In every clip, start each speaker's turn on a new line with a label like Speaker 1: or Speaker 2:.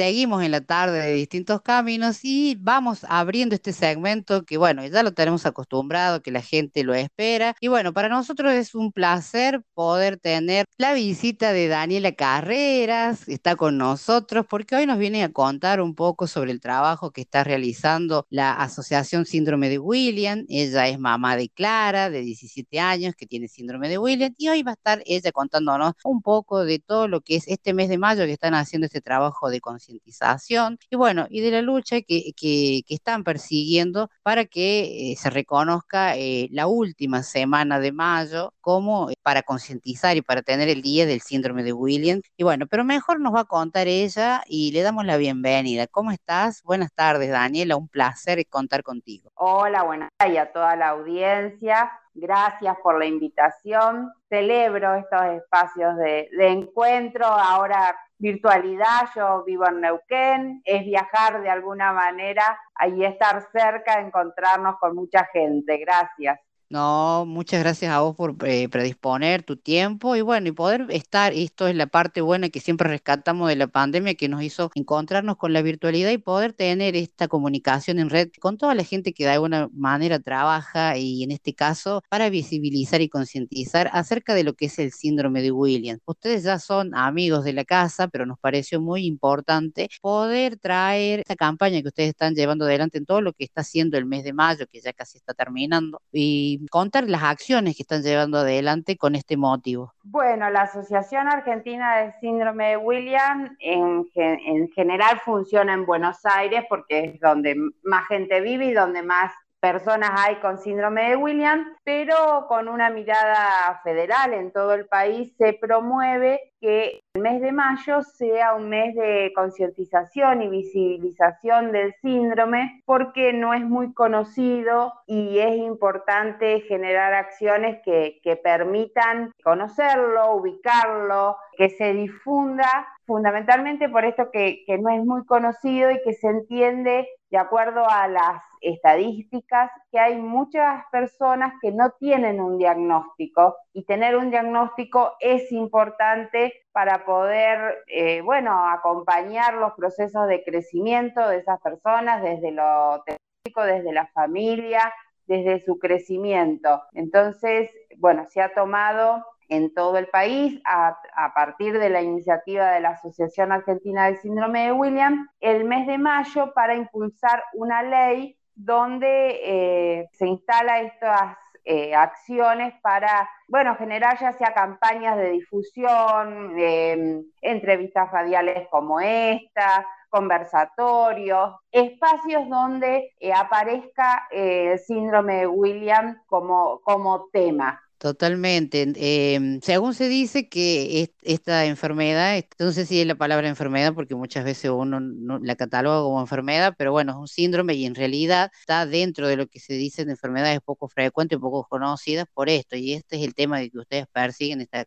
Speaker 1: seguimos en la tarde de distintos caminos y vamos abriendo este segmento que, bueno, ya lo tenemos acostumbrado, que la gente lo espera. Y bueno, para nosotros es un placer poder tener la visita de Daniela Carreras, está con nosotros, porque hoy nos viene a contar un poco sobre el trabajo que está realizando la Asociación Síndrome de William. Ella es mamá de Clara, de 17 años, que tiene síndrome de William, y hoy va a estar ella contándonos un poco de todo lo que es este mes de mayo que están haciendo este trabajo de concientización y bueno, y de la lucha que, que, están persiguiendo para que eh, se reconozca eh, la última semana de mayo como eh, para concientizar y para tener el día del síndrome de William. Y bueno, pero mejor nos va a contar ella y le damos la bienvenida. ¿Cómo estás? Buenas tardes, Daniela, un placer contar contigo.
Speaker 2: Hola, buenas tardes a toda la audiencia. Gracias por la invitación. Celebro estos espacios de encuentro ahora virtualidad, yo vivo en Neuquén, es viajar de alguna manera, ahí estar cerca, encontrarnos con mucha gente. Gracias.
Speaker 1: No, muchas gracias a vos por eh, predisponer tu tiempo y bueno, y poder estar, esto es la parte buena que siempre rescatamos de la pandemia que nos hizo encontrarnos con la virtualidad y poder tener esta comunicación en red con toda la gente que de alguna manera trabaja y en este caso para visibilizar y concientizar acerca de lo que es el síndrome de Williams. Ustedes ya son amigos de la casa, pero nos pareció muy importante poder traer esta campaña que ustedes están llevando adelante en todo lo que está haciendo el mes de mayo, que ya casi está terminando, y contar las acciones que están llevando adelante con este motivo.
Speaker 2: Bueno, la Asociación Argentina del Síndrome de William en, en general funciona en Buenos Aires porque es donde más gente vive y donde más personas hay con síndrome de William, pero con una mirada federal en todo el país se promueve que el mes de mayo sea un mes de concientización y visibilización del síndrome porque no es muy conocido y es importante generar acciones que, permitan conocerlo, ubicarlo, que se difunda fundamentalmente por esto que, no es muy conocido y que se entiende de acuerdo a las estadísticas que hay muchas personas que no tienen un diagnóstico y tener un diagnóstico es importante para poder, eh, bueno, acompañar los procesos de crecimiento de esas personas desde lo técnico, desde la familia, desde su crecimiento. Entonces, bueno, se ha tomado en todo el país a, partir de la iniciativa de la Asociación Argentina del Síndrome de William el mes de mayo para impulsar una ley donde eh, se instala estas eh, acciones para, bueno, generar ya sea campañas de difusión, em, entrevistas radiales como esta, conversatorios, espacios donde eh, aparezca el síndrome de William como, como tema.
Speaker 1: Totalmente. Em, según se dice que esta enfermedad, no sé si es la palabra enfermedad porque muchas veces uno no la cataloga como enfermedad, pero bueno, es un síndrome y en realidad está dentro de lo que se dice de enfermedades poco frecuentes, poco conocidas por esto. Y este es el tema de que ustedes persiguen estas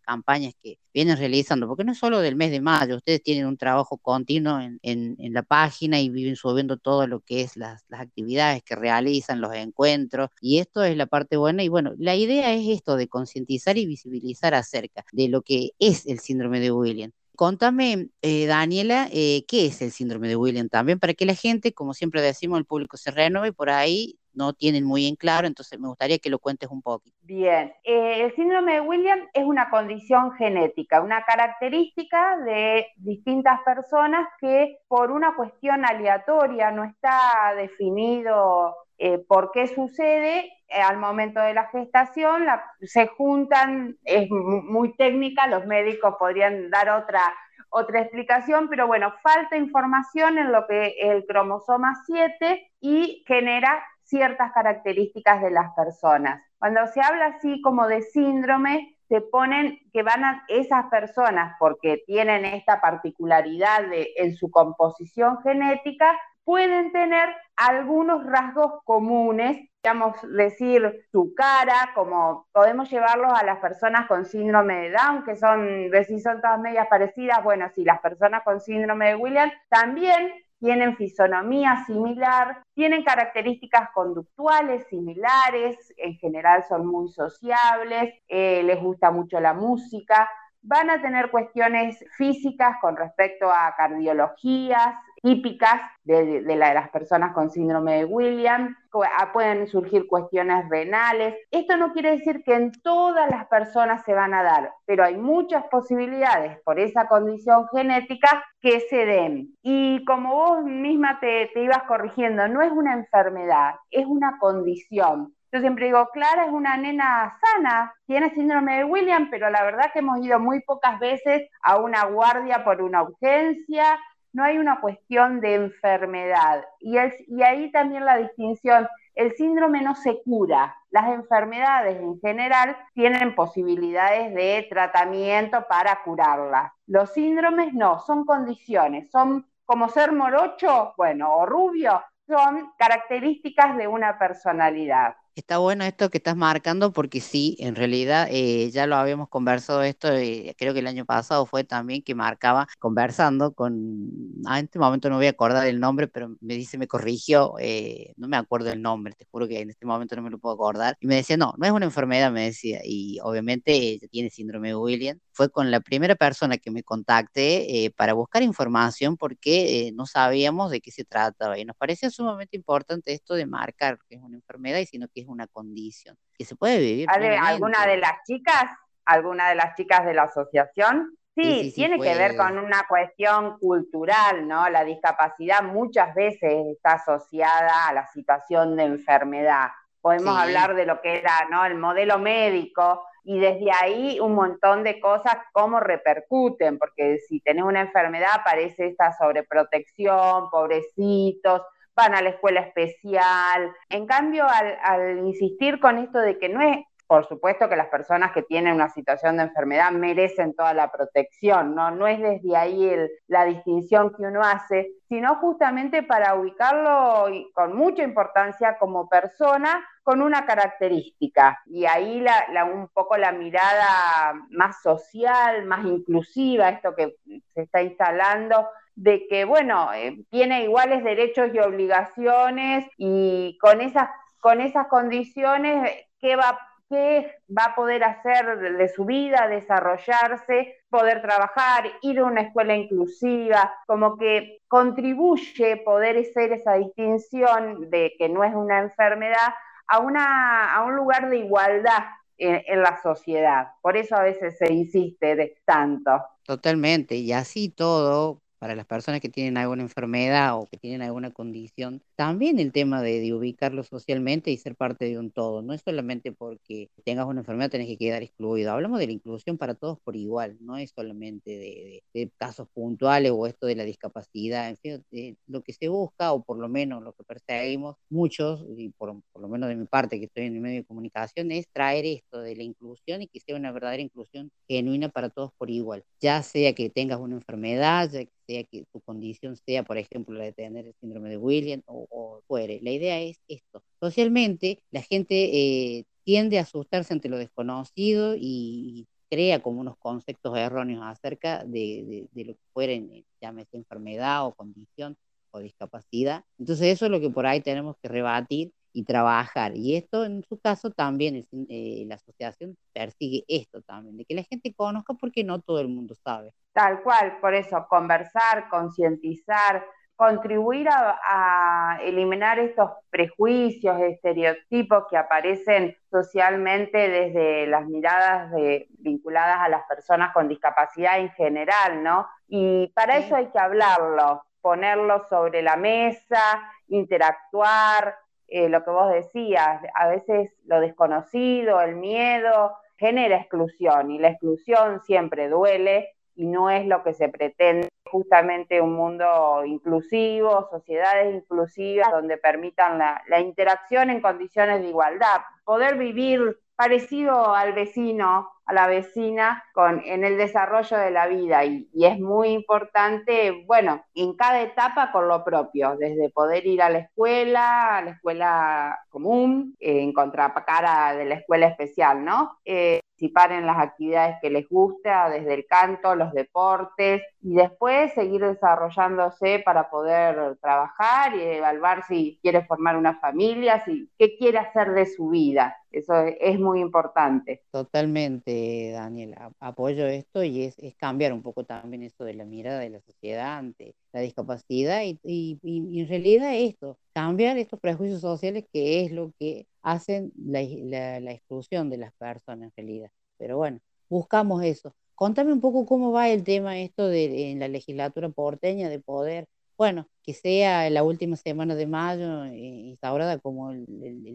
Speaker 1: campañas que vienen realizando, porque no es solo del mes de mayo, ustedes tienen un trabajo continuo en, la página y viven subiendo todo lo que es las, las actividades que realizan, los encuentros, y esto es la parte buena. Y bueno, la idea es esto de concientizar y visibilizar acerca de lo que es el síndrome de William. Contame, eh, Daniela, eh, ¿qué es el síndrome de William también? Para que la gente, como siempre decimos, el público se renueve por ahí no tienen muy en claro, entonces me gustaría que lo cuentes un poco.
Speaker 2: Bien, eh, el síndrome de William es una condición genética, una característica de distintas personas que por una cuestión aleatoria no está definido eh, por qué sucede eh, al momento de la gestación, se juntan, es muy técnica, los médicos podrían dar otra, otra explicación, pero bueno, falta información en lo que el cromosoma 7 y genera ciertas características de las personas. Cuando se habla así como de síndrome, se ponen que van a esas personas, porque tienen esta particularidad en su composición genética, pueden tener algunos rasgos comunes, digamos, decir su cara, como podemos llevarlos a las personas con síndrome de Down, que son, decir, son todas medias parecidas, bueno, si las personas con síndrome de William también tienen fisonomía similar, tienen características conductuales similares, en general son muy sociables, eh, les gusta mucho la música, van a tener cuestiones físicas con respecto a cardiologías típicas de, las personas con síndrome de Williams, ah, pueden surgir cuestiones renales. Esto no quiere decir que en todas las personas se van a dar, pero hay muchas posibilidades por esa condición genética que se den. Y como vos misma te, te ibas corrigiendo, no es una enfermedad, es una condición. Yo siempre digo, Clara es una nena sana, tiene síndrome de William, pero la verdad que hemos ido muy pocas veces a una guardia por una urgencia, no hay una cuestión de enfermedad. Y, y ahí también la distinción, el síndrome no se cura, las enfermedades en general tienen posibilidades de tratamiento para curarlas. Los síndromes no, son condiciones, son como ser morocho, bueno, o rubio, son características de una personalidad.
Speaker 1: Está bueno esto que estás marcando porque sí, en realidad eh, ya lo habíamos conversado esto, eh, creo que el año pasado fue también que marcaba conversando con, ah, en este momento no voy a acordar el nombre, pero me dice, me corrigió, eh, no me acuerdo el nombre, te juro que en este momento no me lo puedo acordar, y me decía, no, no es una enfermedad, me decía, y obviamente ella tiene síndrome de William. Fue con la primera persona que me contacté para buscar información porque no sabíamos de qué se trataba y nos parecía sumamente importante esto de marcar que es una enfermedad y sino que es una condición que se puede vivir.
Speaker 2: ¿Alguna de las chicas? ¿Alguna de las chicas de la asociación? Sí, tiene que ver con una cuestión cultural, ¿no? La discapacidad muchas veces está asociada a la situación de enfermedad. Podemos hablar de lo que era, ¿no? El modelo médico, y desde ahí un montón de cosas cómo repercuten, porque si tenés una enfermedad aparece esta sobreprotección, pobrecitos, van a la escuela especial. En cambio, al, insistir con esto de que no es, por supuesto que las personas que tienen una situación de enfermedad merecen toda la protección, no, no es desde ahí la distinción que uno hace, sino justamente para ubicarlo con mucha importancia como persona con una característica. Y ahí la, un poco la mirada más social, más inclusiva, esto que se está instalando de que, bueno, eh, tiene iguales derechos y obligaciones y con esas, con esas condiciones, ¿qué va, ¿qué va a poder hacer de su vida, desarrollarse, poder trabajar, ir a una escuela inclusiva? Como que contribuye poder ser esa distinción de que no es una enfermedad a, una, a un lugar de igualdad en, en, la sociedad. Por eso a veces se insiste de tanto.
Speaker 1: Totalmente, y así todo, para las personas que tienen alguna enfermedad o que tienen alguna condición, también el tema de, ubicarlo socialmente y ser parte de un todo. No es solamente porque tengas una enfermedad tenés que quedar excluido. Hablamos de la inclusión para todos por igual, no es solamente de, casos puntuales o esto de la discapacidad. En fin, lo que se busca, o por lo menos lo que perseguimos muchos, y por, por lo menos de mi parte que estoy en el medio de comunicación, es traer esto de la inclusión y que sea una verdadera inclusión genuina para todos por igual. Ya sea que tengas una enfermedad, ya sea que tu condición sea, por ejemplo, la de tener el síndrome de William o, fuere. La idea es esto. Socialmente, la gente eh, tiende a asustarse ante lo desconocido y, crea como unos conceptos erróneos acerca de, lo que fuere, llámese enfermedad o condición o discapacidad. Entonces eso es lo que por ahí tenemos que rebatir y trabajar. Y esto en su caso también, eh, la asociación persigue esto también, de que la gente conozca porque no todo el mundo sabe.
Speaker 2: Tal cual, por eso conversar, concientizar, contribuir a, eliminar estos prejuicios, estereotipos que aparecen socialmente desde las miradas de, vinculadas a las personas con discapacidad en general, ¿no? Y para eso hay que hablarlo, ponerlo sobre la mesa, interactuar, eh, lo que vos decías, a veces lo desconocido, el miedo, genera exclusión y la exclusión siempre duele y no es lo que se pretende. Justamente un mundo inclusivo, sociedades inclusivas donde permitan la, la interacción en condiciones de igualdad, poder vivir parecido al vecino, a la vecina, con, en el desarrollo de la vida. Y, es muy importante, bueno, en cada etapa con lo propio, desde poder ir a la escuela, a la escuela común, en contracara de la escuela especial, ¿no? Eh, participar en las actividades que les gusta, desde el canto, los deportes, y después seguir desarrollándose para poder trabajar y evaluar si quiere formar una familia, si qué quiere hacer de su vida Eso es muy importante.
Speaker 1: Totalmente, Daniela. Apoyo esto y es, cambiar un poco también eso de la mirada de la sociedad ante la discapacidad y, en realidad esto, cambiar estos prejuicios sociales que es lo que hacen la, la exclusión de las personas en realidad. Pero bueno, buscamos eso. Contame un poco cómo va el tema esto de en la legislatura porteña de poder bueno, que sea la última semana de mayo eh, instaurada como el,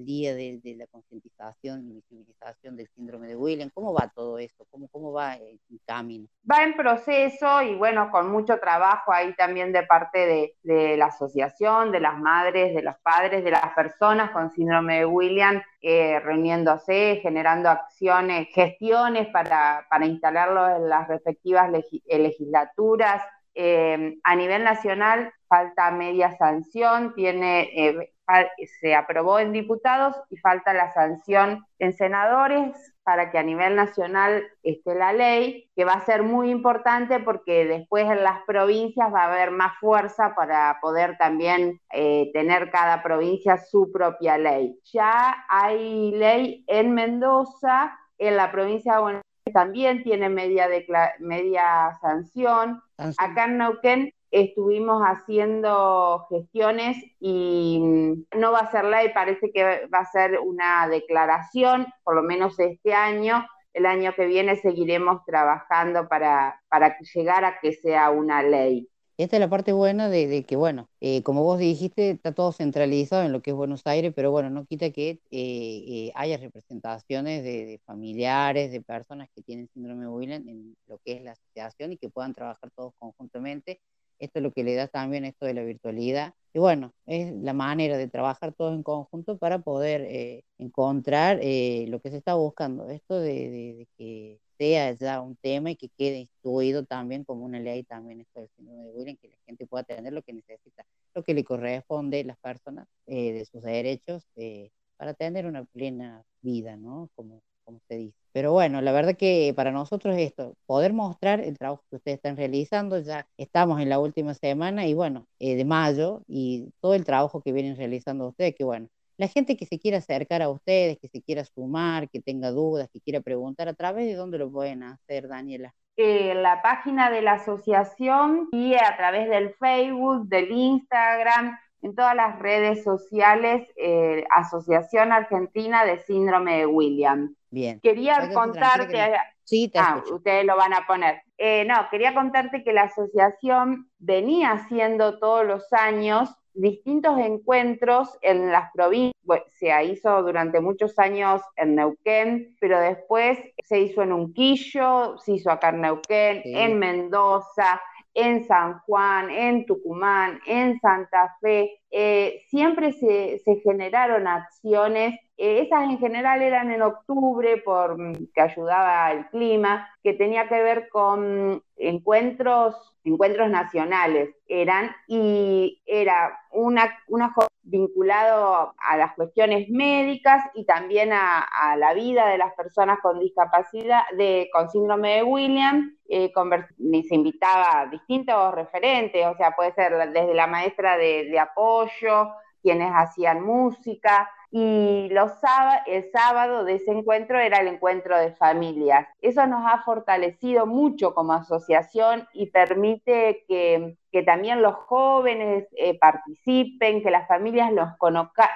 Speaker 1: día de, la concientización y visibilización del síndrome de William. ¿Cómo va todo eso? ¿Cómo, cómo va el camino?
Speaker 2: Va en proceso y bueno, con mucho trabajo ahí también de parte de, la asociación, de las madres, de los padres, de las personas con síndrome de William, eh, reuniéndose, generando acciones, gestiones para, para instalarlo en las respectivas legislaturas eh, a nivel nacional falta media sanción, tiene, eh, se aprobó en diputados y falta la sanción en senadores para que a nivel nacional esté la ley, que va a ser muy importante porque después en las provincias va a haber más fuerza para poder también eh, tener cada provincia su propia ley. Ya hay ley en Mendoza, en la provincia de Buenos también tiene media, media sanción. Acá en Neuquén estuvimos haciendo gestiones y mm, no va a ser ley, parece que va a ser una declaración, por lo menos este año. El año que viene seguiremos trabajando para, para llegar a que sea una ley.
Speaker 1: Esta es la parte buena de, que, bueno, eh, como vos dijiste, está todo centralizado en lo que es Buenos Aires, pero bueno, no quita que eh, eh, haya representaciones de, familiares, de personas que tienen síndrome de William en lo que es la asociación y que puedan trabajar todos conjuntamente. Esto es lo que le da también esto de la virtualidad. Y bueno, es la manera de trabajar todos en conjunto para poder encontrar lo que se está buscando. Esto de que sea ya un tema y que quede instituido también como una ley también esto del síndrome de William, que la gente pueda tener lo que necesita, lo que le corresponde a las personas eh, de sus derechos eh, para tener una plena vida, ¿no? Como, como se dice. Pero bueno, la verdad que para nosotros esto, poder mostrar el trabajo que ustedes están realizando, ya estamos en la última semana y bueno, eh, de mayo y todo el trabajo que vienen realizando ustedes, que bueno, la gente que se quiera acercar a ustedes, que se quiera sumar, que tenga dudas, que quiera preguntar, ¿a través de dónde lo pueden hacer, Daniela?
Speaker 2: En la página de la asociación y a través del Facebook, del Instagram, en todas las redes sociales, eh, Asociación Argentina de Síndrome de William.
Speaker 1: Bien.
Speaker 2: Quería contarte...
Speaker 1: Sí, te
Speaker 2: ah, ustedes lo van a poner. Eh, no, quería contarte que la asociación venía haciendo todos los años distintos encuentros en las provincias. se hizo durante muchos años en Neuquén, pero después se hizo en Unquillo, se hizo acá en Neuquén, en Mendoza, en San Juan, en Tucumán, en Santa Fe. Eh, siempre se, se generaron acciones esas en general eran en octubre por mm, que ayudaba el clima, que tenía que ver con encuentros, encuentros nacionales eran, y era una, una vinculado a las cuestiones médicas y también a, la vida de las personas con discapacidad, de, con síndrome de William. Eh, se invitaba a distintos referentes, o sea, puede ser desde la maestra de apoyo, quienes hacían música, y los el sábado de ese encuentro era el encuentro de familias. Eso nos ha fortalecido mucho como asociación y permite que, también los jóvenes eh, participen, que las familias nos,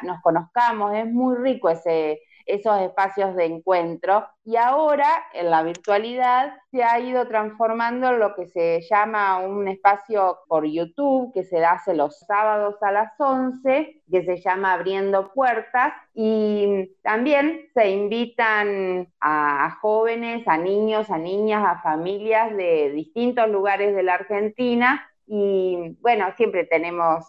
Speaker 2: nos conozcamos. Es muy rico ese, esos espacios de encuentro. Y ahora, en la virtualidad, se ha ido transformando en lo que se llama un espacio por YouTube, que se hace los sábados a las 11, que se llama Abriendo Puertas. Y también se invitan a, jóvenes, a niños, a niñas, a familias de distintos lugares de la Argentina y bueno, siempre tenemos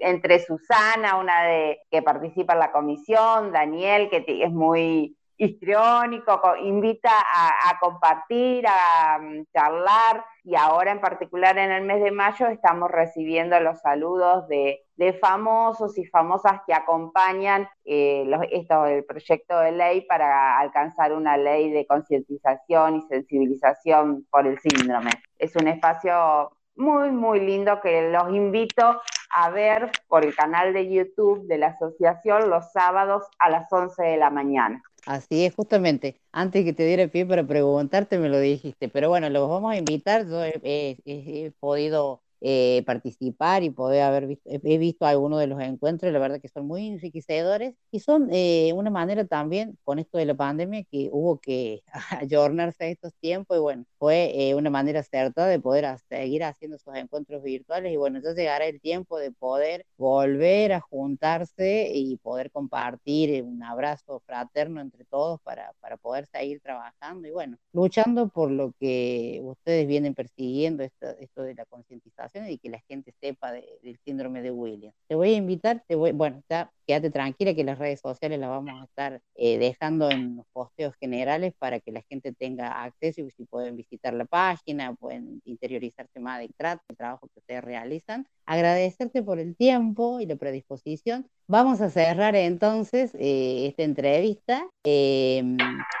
Speaker 2: entre Susana, una de que participa en la comisión, Daniel, que es muy histriónico, invita a, compartir, a, mm, charlar, y ahora en particular en el mes de mayo estamos recibiendo los saludos de, famosos y famosas que acompañan eh, esto, el proyecto de ley para alcanzar una ley de concientización y sensibilización por el síndrome. Es un espacio muy, muy lindo que los invito a ver por el canal de YouTube de la asociación los sábados a las 11 de la mañana.
Speaker 1: Así es, justamente. Antes que te diera pie para preguntarte, me lo dijiste. Pero bueno, los vamos a invitar. Yo he podido eh, participar y poder haber visto, he visto algunos de los encuentros, la verdad que son muy enriquecedores y son eh, una manera también, con esto de la pandemia, que hubo que ayornarse a estos tiempos y bueno, fue eh, una manera cierta de poder seguir haciendo esos encuentros virtuales y bueno, ya llegará el tiempo de poder volver a juntarse y poder compartir un abrazo fraterno entre todos para, para poder seguir trabajando y bueno, luchando por lo que ustedes vienen persiguiendo, esto, esto de la concientización y que la gente sepa del síndrome de Williams. Te voy a invitar, te voy, bueno, ya quédate tranquila que las redes sociales las vamos a estar eh, dejando en los posteos generales para que la gente tenga acceso y si pueden visitar la página, pueden interiorizarse más del trato, el trabajo que ustedes realizan. Agradecerte por el tiempo y la predisposición. Vamos a cerrar entonces eh, esta entrevista eh,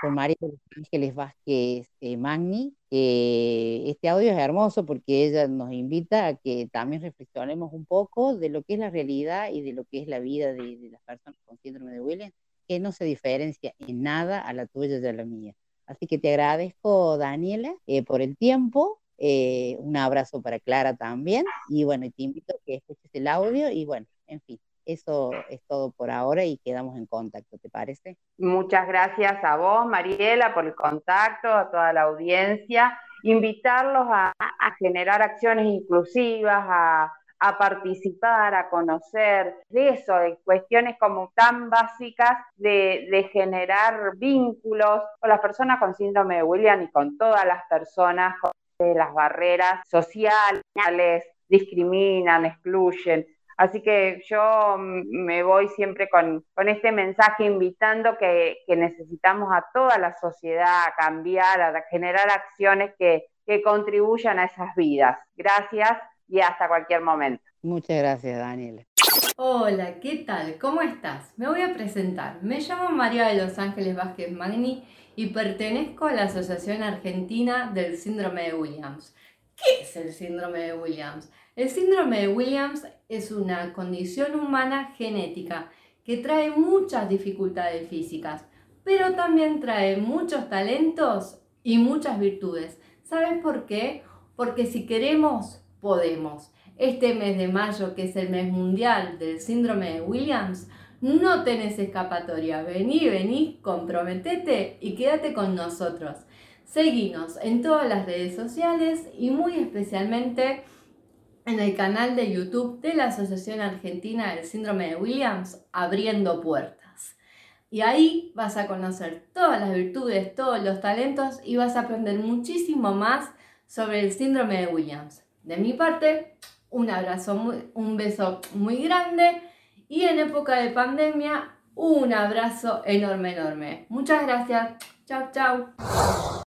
Speaker 1: con María Ángeles Vázquez Magni. este audio es hermoso porque ella nos invita a que también reflexionemos un poco de lo que es la realidad y de lo que es la vida de, de las personas con síndrome de Williams, que no se diferencia en nada a la tuya y a la mía. Así que te agradezco, Daniela, eh, por el tiempo. Eh, un abrazo para Clara también. Y bueno, te invito a que escuches el audio. Y bueno, en fin, eso es todo por ahora y quedamos en contacto, ¿te parece?
Speaker 2: Muchas gracias a vos, Mariela, por el contacto, a toda la audiencia. Invitarlos a generar acciones inclusivas, a a participar, a conocer, de eso, de cuestiones como tan básicas de, generar vínculos con las personas con síndrome de William y con todas las personas con las barreras sociales, discriminan, excluyen. Así que yo me voy siempre con, este mensaje invitando que, necesitamos a toda la sociedad a cambiar, a generar acciones que, que contribuyan a esas vidas. Gracias y hasta cualquier momento.
Speaker 1: Muchas gracias, Daniela.
Speaker 3: Hola, ¿qué tal? ¿Cómo estás? Me voy a presentar. Me llamo María de Los Ángeles Vázquez Magni y pertenezco a la Asociación Argentina del Síndrome de Williams. ¿Qué es el síndrome de Williams? El síndrome de Williams es una condición humana genética que trae muchas dificultades físicas, pero también trae muchos talentos y muchas virtudes. ¿Sabes por qué? Porque si queremos, podemos. Este mes de mayo, que es el mes mundial del síndrome de Williams, no tenés escapatoria. Vení, vení, comprometete y quédate con nosotros. Seguinos en todas las redes sociales y muy especialmente en el canal de YouTube de la Asociación Argentina del Síndrome de Williams, Abriendo Puertas. Y ahí vas a conocer todas las virtudes, todos los talentos y vas a aprender muchísimo más sobre el síndrome de Williams. De mi parte, un abrazo, un beso muy grande y en época de pandemia, un abrazo enorme, enorme. Muchas gracias. Chao, chao.